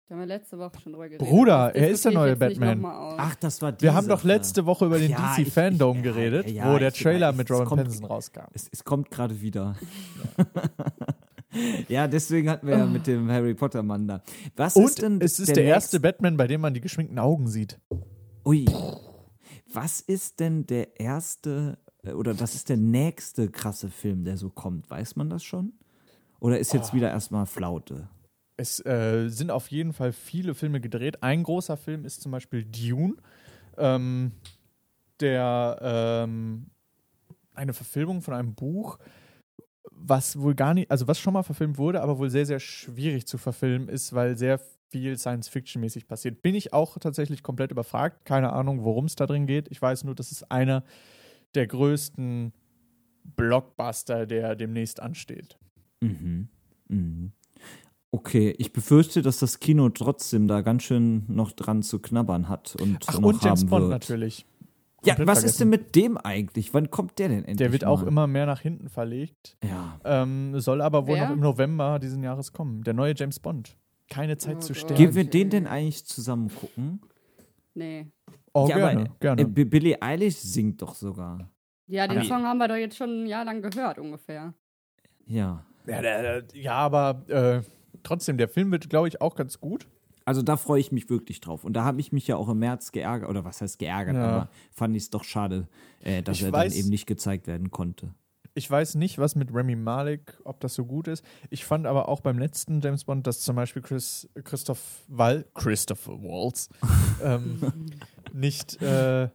Speaker 3: Da haben wir letzte Woche schon drüber geredet.
Speaker 2: Bruder,
Speaker 3: Das
Speaker 2: er ist der neue Batman.
Speaker 1: Ach, das war die
Speaker 2: Wir haben doch letzte Woche über den
Speaker 1: Ja,
Speaker 2: DC Fandom
Speaker 1: ich- ja,
Speaker 2: geredet,
Speaker 1: ja,
Speaker 2: wo der Trailer mit Robert
Speaker 1: kommt-
Speaker 2: Pattinson rauskam.
Speaker 1: Es, es kommt gerade wieder. ja, deswegen hatten wir ja mit dem Harry Potter Mann da. Was ist
Speaker 2: Und
Speaker 1: denn
Speaker 2: es ist der, erste
Speaker 1: nächste-
Speaker 2: Batman, bei dem man die geschminkten Augen sieht.
Speaker 1: Ui. Was ist denn der erste äh, oder was ist der nächste krasse Film, der so kommt? Weiß man das schon? Oder ist jetzt
Speaker 2: Oh.
Speaker 1: wieder erstmal Flaute?
Speaker 2: Es äh, sind auf jeden Fall viele Filme gedreht. Ein großer Film ist zum Beispiel Dune, ähm, der ähm, eine Verfilmung von einem Buch, was wohl gar nicht, also was schon mal verfilmt wurde, aber wohl sehr, sehr schwierig zu verfilmen ist, weil sehr viel Science-Fiction-mäßig passiert. Bin ich auch tatsächlich komplett überfragt. Keine Ahnung, worum es da drin geht. Ich weiß nur, das ist einer der größten Blockbuster, der demnächst ansteht.
Speaker 1: Mhm. Mhm. Okay, ich befürchte, dass das Kino trotzdem da ganz schön noch dran zu knabbern hat und
Speaker 2: Ach,
Speaker 1: noch
Speaker 2: und James
Speaker 1: haben
Speaker 2: Bond
Speaker 1: wird.
Speaker 2: natürlich.
Speaker 1: Ja, was ist denn
Speaker 2: vergessen.
Speaker 1: mit dem eigentlich? Wann kommt der denn endlich?
Speaker 2: Der wird auch
Speaker 1: mal?
Speaker 2: immer mehr nach hinten verlegt.
Speaker 1: Ja.
Speaker 2: Ähm, soll aber wohl
Speaker 3: Wer?
Speaker 2: noch im November diesen Jahres kommen. Der neue James Bond. Keine Zeit
Speaker 3: Oh
Speaker 2: zu sterben.
Speaker 1: Gehen wir den denn eigentlich zusammen gucken?
Speaker 3: Nee.
Speaker 2: oh,
Speaker 1: ja,
Speaker 2: gerne,
Speaker 1: aber,
Speaker 2: gerne.
Speaker 1: Äh, Billie Eilish singt doch sogar.
Speaker 3: Ja, den
Speaker 1: Aber-
Speaker 3: Song haben wir doch jetzt schon ein Jahr lang gehört, ungefähr.
Speaker 1: Ja.
Speaker 2: ja, der, der, ja, aber äh, trotzdem, der Film wird, glaube ich, auch ganz gut.
Speaker 1: Also da freue ich mich wirklich drauf. Und da habe ich mich ja auch im März geärgert, oder was heißt geärgert,
Speaker 2: Ja.
Speaker 1: aber fand ich es doch schade, äh, dass
Speaker 2: Ich
Speaker 1: er
Speaker 2: weiß-
Speaker 1: dann eben nicht gezeigt werden konnte.
Speaker 2: Ich weiß nicht, was mit Remy Malek, ob das so gut ist. Ich fand aber auch beim letzten James Bond, dass zum Beispiel Chris, Christoph Wall, Christopher Waltz, ähm, nicht, äh,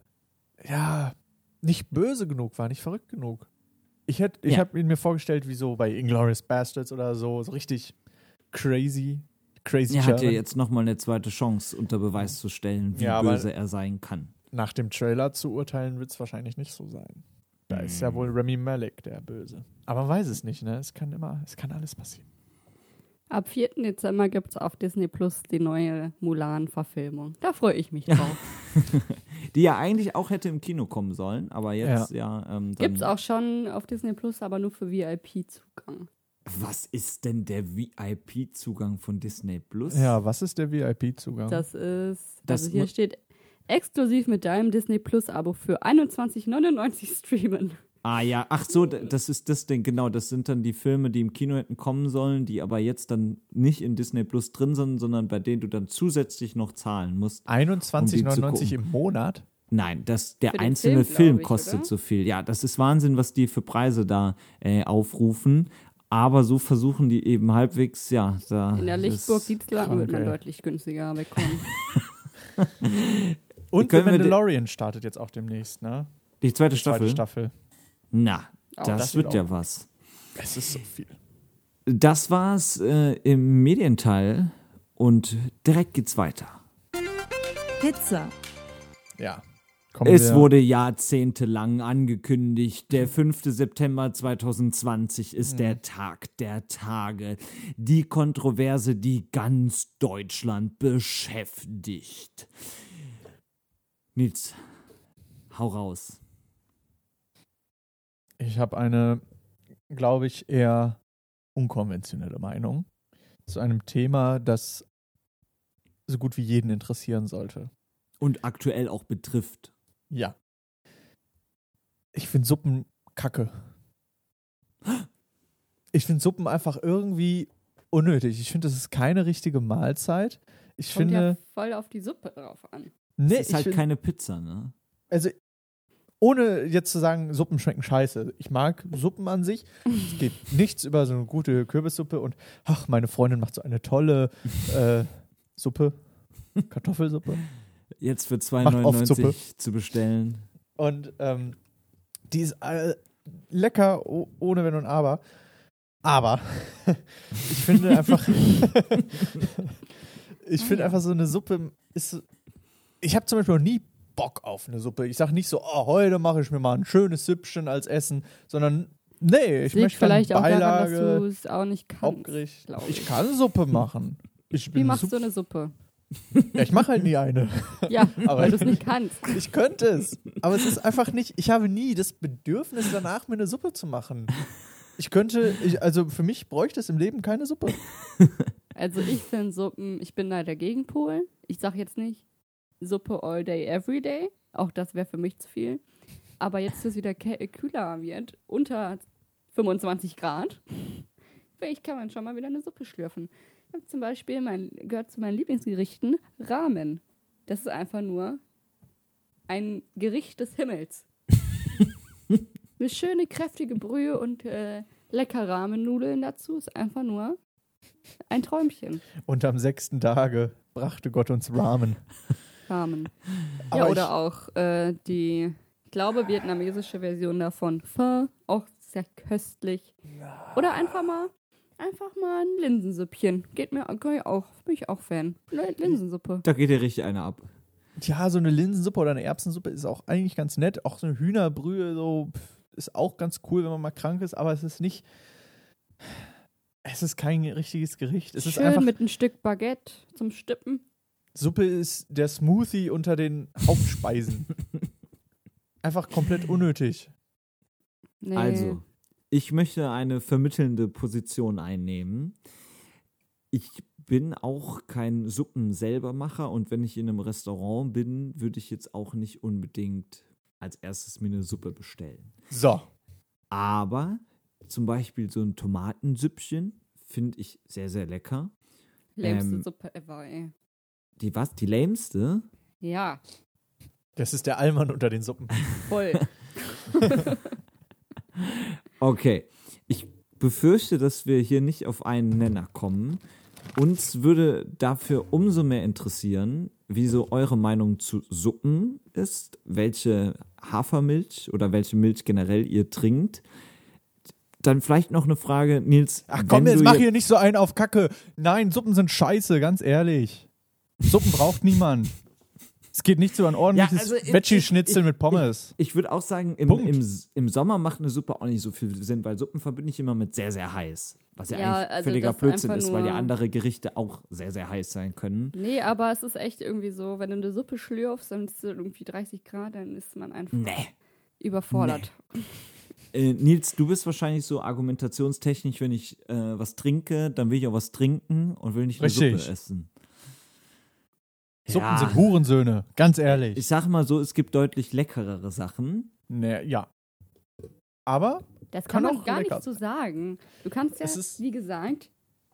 Speaker 2: ja, nicht böse genug war, nicht verrückt genug. Ich, hätt- ich
Speaker 1: Ja.
Speaker 2: habe ihn mir vorgestellt, wie so bei Inglourious Bastards oder so, so richtig crazy, crazy
Speaker 1: Er hat ja jetzt nochmal eine zweite Chance unter Beweis zu stellen, wie
Speaker 2: Ja,
Speaker 1: böse er sein kann.
Speaker 2: Nach dem Trailer zu urteilen, wird es wahrscheinlich nicht so sein. Da ist ja wohl Remy Malek der Böse. Aber man weiß es nicht, ne? Es kann immer, es kann alles passieren.
Speaker 3: Ab 4. Dezember gibt es auf Disney Plus die neue Mulan-Verfilmung. Da freue ich mich drauf.
Speaker 1: Die ja eigentlich auch hätte im Kino kommen sollen, aber jetzt ja. ähm, dann,
Speaker 3: Gibt es auch schon auf Disney Plus, aber nur für VIP-Zugang.
Speaker 1: Was ist denn der VIP-Zugang von Disney Plus?
Speaker 2: Ja, was ist der VIP-Zugang?
Speaker 3: Das ist,
Speaker 1: Das
Speaker 3: also hier steht, exklusiv mit deinem Disney Plus-Abo für 21,99 streamen.
Speaker 1: Ah ja, ach so, das ist das Ding, genau. Das sind dann die Filme, die im Kino hätten kommen sollen, die aber jetzt dann nicht in Disney Plus drin sind, sondern bei denen du dann zusätzlich noch zahlen musst.
Speaker 2: 21,99
Speaker 1: um
Speaker 2: im Monat?
Speaker 1: Nein, das, der einzelne
Speaker 3: Film,
Speaker 1: Film,
Speaker 3: ich,
Speaker 1: kostet
Speaker 3: oder?
Speaker 1: so viel. Ja, das ist Wahnsinn, was die für Preise da äh, aufrufen. Aber so versuchen die eben halbwegs, ja, da.
Speaker 3: In der Lichtburg Dienstlaken wird man deutlich günstiger bekommen.
Speaker 2: Und The
Speaker 1: Können wir de-
Speaker 2: Mandalorian startet jetzt auch demnächst, ne?
Speaker 1: Die zweite
Speaker 2: Die
Speaker 1: Staffel.
Speaker 2: Zweite Staffel.
Speaker 1: Na, das,
Speaker 2: Das
Speaker 1: wird ja was.
Speaker 2: Es ist so viel.
Speaker 1: Das war's äh, im Medienteil und direkt geht's weiter.
Speaker 6: Pizza.
Speaker 2: Ja. Kommen
Speaker 1: Es
Speaker 2: wir-
Speaker 1: wurde jahrzehntelang angekündigt, der 5. September 2020 ist der Tag der Tage. Die Kontroverse, die ganz Deutschland beschäftigt. Nils, hau raus.
Speaker 2: Ich habe eine, glaube ich, eher unkonventionelle Meinung zu einem Thema, das so gut wie jeden interessieren sollte.
Speaker 1: Und aktuell auch betrifft.
Speaker 2: Ja. Ich finde Suppen kacke. Ich finde Suppen einfach irgendwie unnötig. Ich finde, das ist keine richtige Mahlzeit. Ich
Speaker 3: Kommt ja
Speaker 2: finde,
Speaker 3: voll auf die Suppe drauf an.
Speaker 2: nee,
Speaker 1: es ist halt
Speaker 2: find,
Speaker 1: keine Pizza, ne?
Speaker 2: also ohne jetzt zu sagen, Suppen schmecken scheiße. Ich mag Suppen an sich. Es geht nichts über so eine gute Kürbissuppe und ach, meine Freundin macht so eine tolle äh, Suppe, Kartoffelsuppe.
Speaker 1: Jetzt für
Speaker 2: Macht oft Suppe.
Speaker 1: 2,99 zu bestellen.
Speaker 2: Und ähm, die ist äh, lecker, oh, ohne Wenn und Aber. Aber ich finde einfach, ich finde einfach so eine Suppe ist. Ich habe zum Beispiel noch nie Bock auf eine Suppe. Ich sage nicht so, oh, heute mache ich mir mal ein schönes Süppchen als Essen, sondern nee, ich
Speaker 3: Liegt
Speaker 2: möchte
Speaker 3: vielleicht auch daran, dass
Speaker 2: Beilage,
Speaker 3: du es auch nicht kannst.
Speaker 2: Hauptgericht. Ich
Speaker 3: ich.
Speaker 2: kann Suppe machen. Ich
Speaker 3: Wie
Speaker 2: bin
Speaker 3: machst
Speaker 2: Suppe-
Speaker 3: du eine Suppe?
Speaker 2: Ja, ich mache halt nie eine.
Speaker 3: Ja,
Speaker 2: Aber-
Speaker 3: weil du es nicht kannst.
Speaker 2: Ich könnte es. Aber es ist einfach nicht, ich habe nie das Bedürfnis danach, mir eine Suppe zu machen. Ich könnte, ich, also für mich bräuchte es im Leben keine Suppe.
Speaker 3: Also ich finde Suppen, ich bin da der Gegenpol. Ich sage jetzt nicht Suppe all day, every day. Auch das wäre für mich zu viel. Aber jetzt, dass es wieder kühler wird, unter 25 Grad, vielleicht kann man schon mal wieder eine Suppe schlürfen. Zum Beispiel, mein, gehört zu meinen Lieblingsgerichten, Ramen. Das ist einfach nur ein Gericht des Himmels. Eine schöne, kräftige Brühe und äh, lecker Rahmennudeln dazu ist einfach nur ein Träumchen.
Speaker 2: Und am sechsten Tage brachte Gott uns Ramen.
Speaker 3: Ramen. Ja,
Speaker 2: ich-
Speaker 3: oder auch äh, die, ich glaube, vietnamesische Version davon. Pho, auch sehr köstlich. Oder einfach mal, einfach mal ein Linsensüppchen. Geht mir kann ich auch, bin ich auch Fan. Linsensuppe.
Speaker 1: Da geht dir richtig einer ab.
Speaker 2: Ja, so eine Linsensuppe oder eine Erbsensuppe ist auch eigentlich ganz nett. Auch so eine Hühnerbrühe so ist auch ganz cool, wenn man mal krank ist, aber es ist nicht. Es ist kein richtiges Gericht. Es ist
Speaker 3: Schön
Speaker 2: einfach.
Speaker 3: mit ein Stück Baguette zum Stippen.
Speaker 2: Suppe ist der Smoothie unter den Hauptspeisen. einfach komplett unnötig.
Speaker 3: Nee.
Speaker 1: Also, ich möchte eine vermittelnde Position einnehmen. Ich bin auch kein Suppenselbermacher und wenn ich in einem Restaurant bin, würde ich jetzt auch nicht unbedingt als erstes mir eine Suppe bestellen.
Speaker 2: So.
Speaker 1: Aber zum Beispiel so ein Tomatensüppchen finde ich sehr, sehr lecker.
Speaker 3: Lämste
Speaker 1: ähm,
Speaker 3: Suppe ever, ey.
Speaker 1: Die was? Die lämste?
Speaker 3: Ja,
Speaker 2: Das ist der Allmann unter den Suppen.
Speaker 3: voll.
Speaker 1: Okay. Ich befürchte, dass wir hier nicht auf einen Nenner kommen. Uns würde dafür umso mehr interessieren, wie so eure Meinung zu Suppen ist, welche Hafermilch oder welche Milch generell ihr trinkt. Dann vielleicht noch eine Frage, Nils.
Speaker 2: Ach komm, jetzt mach hier nicht so einen auf Kacke. Nein, Suppen sind scheiße, ganz ehrlich. Suppen braucht niemand. Es geht nicht so ein ordentliches
Speaker 1: Ja, also ich-
Speaker 2: Veggie-Schnitzel
Speaker 1: ich-
Speaker 2: mit Pommes.
Speaker 1: Ich würde auch sagen, im, im, im Sommer macht eine Suppe auch nicht so viel Sinn, weil Suppen verbinde ich immer mit sehr, sehr heiß. Was ja,
Speaker 3: Ja,
Speaker 1: eigentlich
Speaker 3: also
Speaker 1: völliger
Speaker 3: ist
Speaker 1: Blödsinn ist, weil ja andere Gerichte auch sehr, sehr heiß sein können.
Speaker 3: Nee, aber es ist echt irgendwie so, wenn du eine Suppe schlürfst, dann ist es irgendwie 30 Grad, dann ist man einfach
Speaker 1: Nee.
Speaker 3: überfordert.
Speaker 1: Äh, Nils, du bist wahrscheinlich so argumentationstechnisch, wenn ich äh, was trinke, dann will ich auch was trinken und will nicht eine
Speaker 2: Richtig.
Speaker 1: Suppe essen.
Speaker 2: Suppen
Speaker 1: Ja.
Speaker 2: sind Hurensöhne, ganz ehrlich.
Speaker 1: Ich sag mal so, es gibt deutlich leckerere Sachen.
Speaker 2: nee, ja. Aber
Speaker 3: Das
Speaker 2: Kann
Speaker 3: kann, man
Speaker 2: auch
Speaker 3: gar nicht so sagen. Du kannst ja, wie gesagt,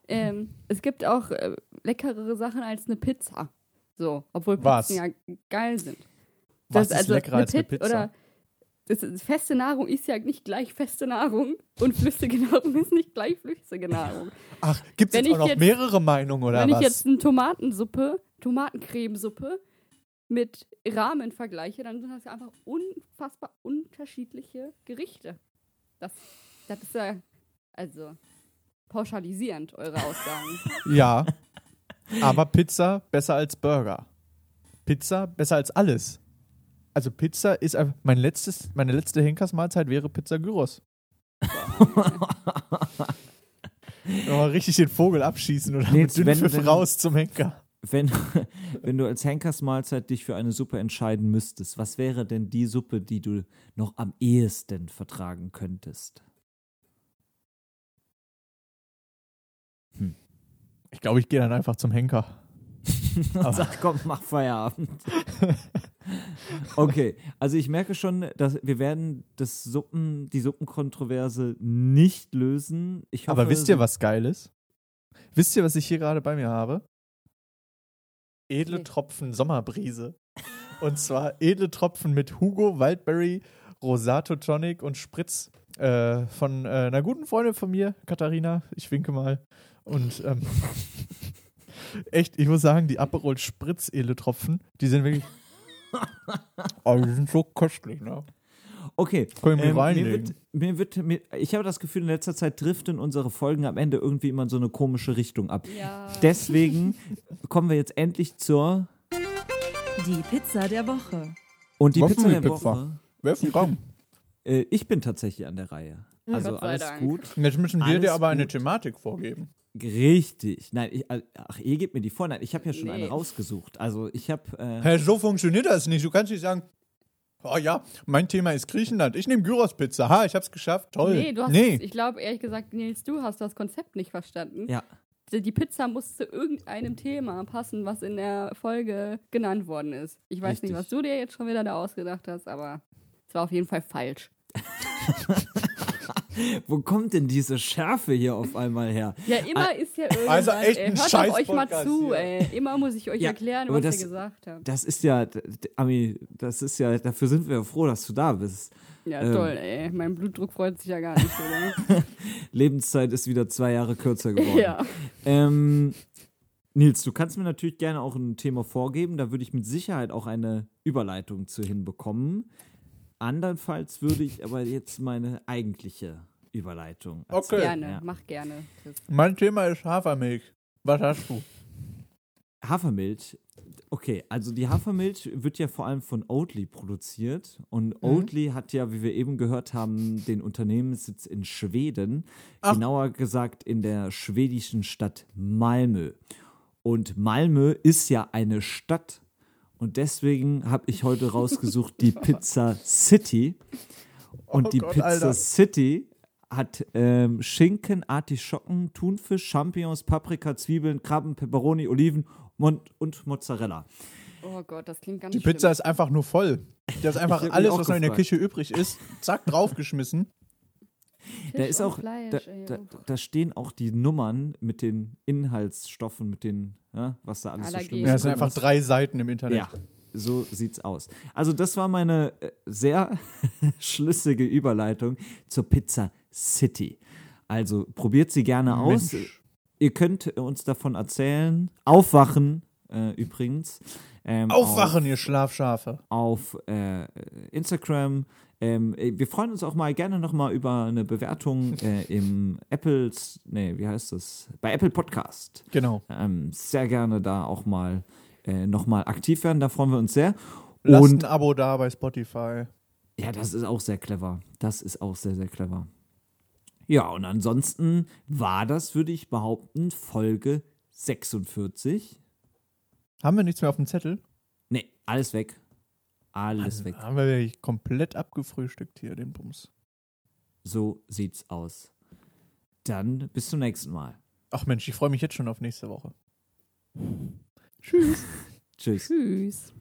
Speaker 3: ähm, es gibt auch äh, leckerere Sachen als eine Pizza. So, obwohl Pizzen
Speaker 2: Was?
Speaker 3: ja geil sind.
Speaker 2: was
Speaker 3: Das-
Speaker 2: ist leckerer als eine Pizza?
Speaker 3: Oder das ist, feste Nahrung ist ja nicht gleich feste Nahrung und flüssige Nahrung ist nicht gleich flüssige Nahrung.
Speaker 2: Ach, gibt es
Speaker 3: wenn
Speaker 2: jetzt auch noch
Speaker 3: jetzt-
Speaker 2: mehrere Meinungen oder
Speaker 3: Wenn
Speaker 2: was?
Speaker 3: ich jetzt eine Tomatensuppe, Tomatencremesuppe mit Ramen vergleiche, dann sind das ja einfach unfassbar unterschiedliche Gerichte. Das, das ist ja, also, pauschalisierend, eure Aussagen.
Speaker 2: ja. Aber Pizza besser als Burger. Pizza besser als alles. Also Pizza ist einfach, mein letztes, meine letzte Henkersmahlzeit wäre Pizza Gyros. Nochmal richtig den Vogel abschießen oder
Speaker 1: Nils,
Speaker 2: mit Dünnpfiff raus zum Henker.
Speaker 1: Wenn, wenn du als Henkersmahlzeit dich für eine Suppe entscheiden müsstest, was wäre denn die Suppe, die du noch am ehesten vertragen könntest?
Speaker 2: Ich glaube, ich gehe dann einfach zum Henker. Aber-
Speaker 1: Sag, komm, mach Feierabend. okay, also ich merke schon, dass wir werden das Suppen, die Suppenkontroverse nicht lösen. Hoffe,
Speaker 2: Aber wisst ihr, was geil ist? Wisst ihr, was ich hier gerade bei mir habe? Edle. Tropfen Sommerbrise. Und zwar edle Tropfen mit Hugo, Wildberry, Rosato Tonic und Spritz äh, von äh, einer guten Freundin von mir, Katharina. Ich winke mal. Und ähm, echt, ich muss sagen, die Aperol Spritz edle Tropfen, die sind wirklich. oh, die sind so köstlich, ne?
Speaker 1: Okay,
Speaker 2: Können wir
Speaker 1: ähm, mir wird, mir wird, mir, ich habe das Gefühl, in letzter Zeit driften unsere Folgen am Ende irgendwie immer in so eine komische Richtung ab.
Speaker 3: ja.
Speaker 1: Deswegen kommen wir jetzt endlich zur
Speaker 6: Die Pizza der Woche.
Speaker 1: und die Pizza der
Speaker 2: Waffelpizza.
Speaker 1: Woche.
Speaker 2: Wer von Raum?
Speaker 1: Äh, ich bin tatsächlich an der Reihe. Also
Speaker 3: Gott sei
Speaker 1: alles
Speaker 3: Dank.
Speaker 1: gut.
Speaker 2: Jetzt müssen wir
Speaker 1: Alles
Speaker 2: dir aber eine
Speaker 1: gut.
Speaker 2: Thematik vorgeben.
Speaker 1: Richtig. Nein, ich, ach, ihr gebt mir die vor. Nein, ich habe ja schon
Speaker 3: Nee.
Speaker 1: eine rausgesucht. Also ich habe. Äh,
Speaker 2: Hä, so funktioniert das nicht. Du kannst nicht sagen, oh ja, mein Thema ist Griechenland. Ich nehme Gyros-Pizza. Ha, ich hab's geschafft. Toll.
Speaker 3: Nee, du hast,
Speaker 2: nee.
Speaker 3: ich glaube ehrlich gesagt, Nils, du hast das Konzept nicht verstanden.
Speaker 1: ja.
Speaker 3: Die die Pizza muss zu irgendeinem Thema passen, was in der Folge genannt worden ist. Ich weiß
Speaker 1: Richtig.
Speaker 3: nicht, was du dir jetzt schon wieder da ausgedacht hast, aber es war auf jeden Fall falsch.
Speaker 1: Wo kommt denn diese Schärfe hier auf einmal her?
Speaker 3: Ja, immer ist ja irgendwas.
Speaker 2: Also echt
Speaker 3: ey.
Speaker 2: ein
Speaker 3: Hört doch euch mal zu, ey. Immer muss ich euch
Speaker 1: Ja,
Speaker 3: erklären, was
Speaker 1: das-
Speaker 3: ihr gesagt habt.
Speaker 1: Das ist ja, Ami, das ist ja, dafür sind wir froh, dass du da bist.
Speaker 3: Ja,
Speaker 1: ähm.
Speaker 3: toll, ey. Mein Blutdruck freut sich ja gar nicht, oder?
Speaker 1: Lebenszeit ist wieder zwei Jahre kürzer geworden.
Speaker 3: ja.
Speaker 1: Ähm, Nils, du kannst mir natürlich gerne auch ein Thema vorgeben. Da würde ich mit Sicherheit auch eine Überleitung zu hinbekommen. Andernfalls würde ich aber jetzt meine eigentliche Überleitung.
Speaker 2: Okay.
Speaker 3: Gerne,
Speaker 1: Ja.
Speaker 3: mach gerne. Das
Speaker 2: Mein Thema ist Hafermilch. Was hast du?
Speaker 1: Hafermilch. Okay, also die Hafermilch wird ja vor allem von Oatly produziert. Und
Speaker 2: Mhm.
Speaker 1: Oatly hat ja, wie wir eben gehört haben, den Unternehmenssitz in Schweden.
Speaker 2: Ach.
Speaker 1: Genauer gesagt in der schwedischen Stadt Malmö. Und Malmö ist ja eine Stadt. Und deswegen habe ich heute rausgesucht die Pizza City. Und
Speaker 2: Oh
Speaker 1: die
Speaker 2: Gott,
Speaker 1: Pizza
Speaker 2: Alter.
Speaker 1: City hat ähm, Schinken, Artischocken, Thunfisch, Champignons, Paprika, Zwiebeln, Krabben, Peperoni, Oliven und, und Mozzarella.
Speaker 3: oh Gott, das klingt ganz
Speaker 2: Die
Speaker 3: schlimm.
Speaker 2: Pizza ist einfach nur voll. Da ist einfach alles, was noch in der. Küche übrig ist, zack, draufgeschmissen.
Speaker 1: Da ist auch, da,
Speaker 3: Fleisch, ey.
Speaker 1: da, da stehen auch die Nummern mit den Inhaltsstoffen, mit den, ja, was da alles so
Speaker 3: Allergen.
Speaker 1: schlimm
Speaker 2: Ja,
Speaker 1: ist.
Speaker 2: es sind einfach drei Seiten im Internet.
Speaker 1: Ja, so sieht's aus. Also, das war meine äh, sehr schlüssige Überleitung zur Pizza City. Also, probiert sie gerne aus.
Speaker 2: Mensch.
Speaker 1: Ihr könnt uns davon erzählen. Aufwachen, äh, übrigens. Ähm,
Speaker 2: Aufwachen, ihr Schlafschafe.
Speaker 1: auf äh, Instagram. Ähm, äh, wir freuen uns auch mal gerne nochmal über eine Bewertung äh, im Apples, nee, wie heißt das? Bei Apple Podcast.
Speaker 2: Genau.
Speaker 1: Ähm, sehr gerne da auch mal äh, nochmal aktiv werden, da freuen wir uns sehr.
Speaker 2: Lasst
Speaker 1: Und
Speaker 2: ein Abo da bei Spotify.
Speaker 1: ja, das ist auch sehr clever. Das ist auch sehr, sehr clever. Ja, und ansonsten war das, würde ich behaupten, Folge 46.
Speaker 2: Haben wir nichts mehr auf dem Zettel?
Speaker 1: Nee, alles weg. Alles weg.
Speaker 2: Haben wir wirklich komplett abgefrühstückt hier, den Bums.
Speaker 1: So sieht's aus. Dann bis zum nächsten Mal.
Speaker 2: Ach Mensch, ich freue mich jetzt schon auf nächste Woche.
Speaker 1: Tschüss.
Speaker 3: Tschüss.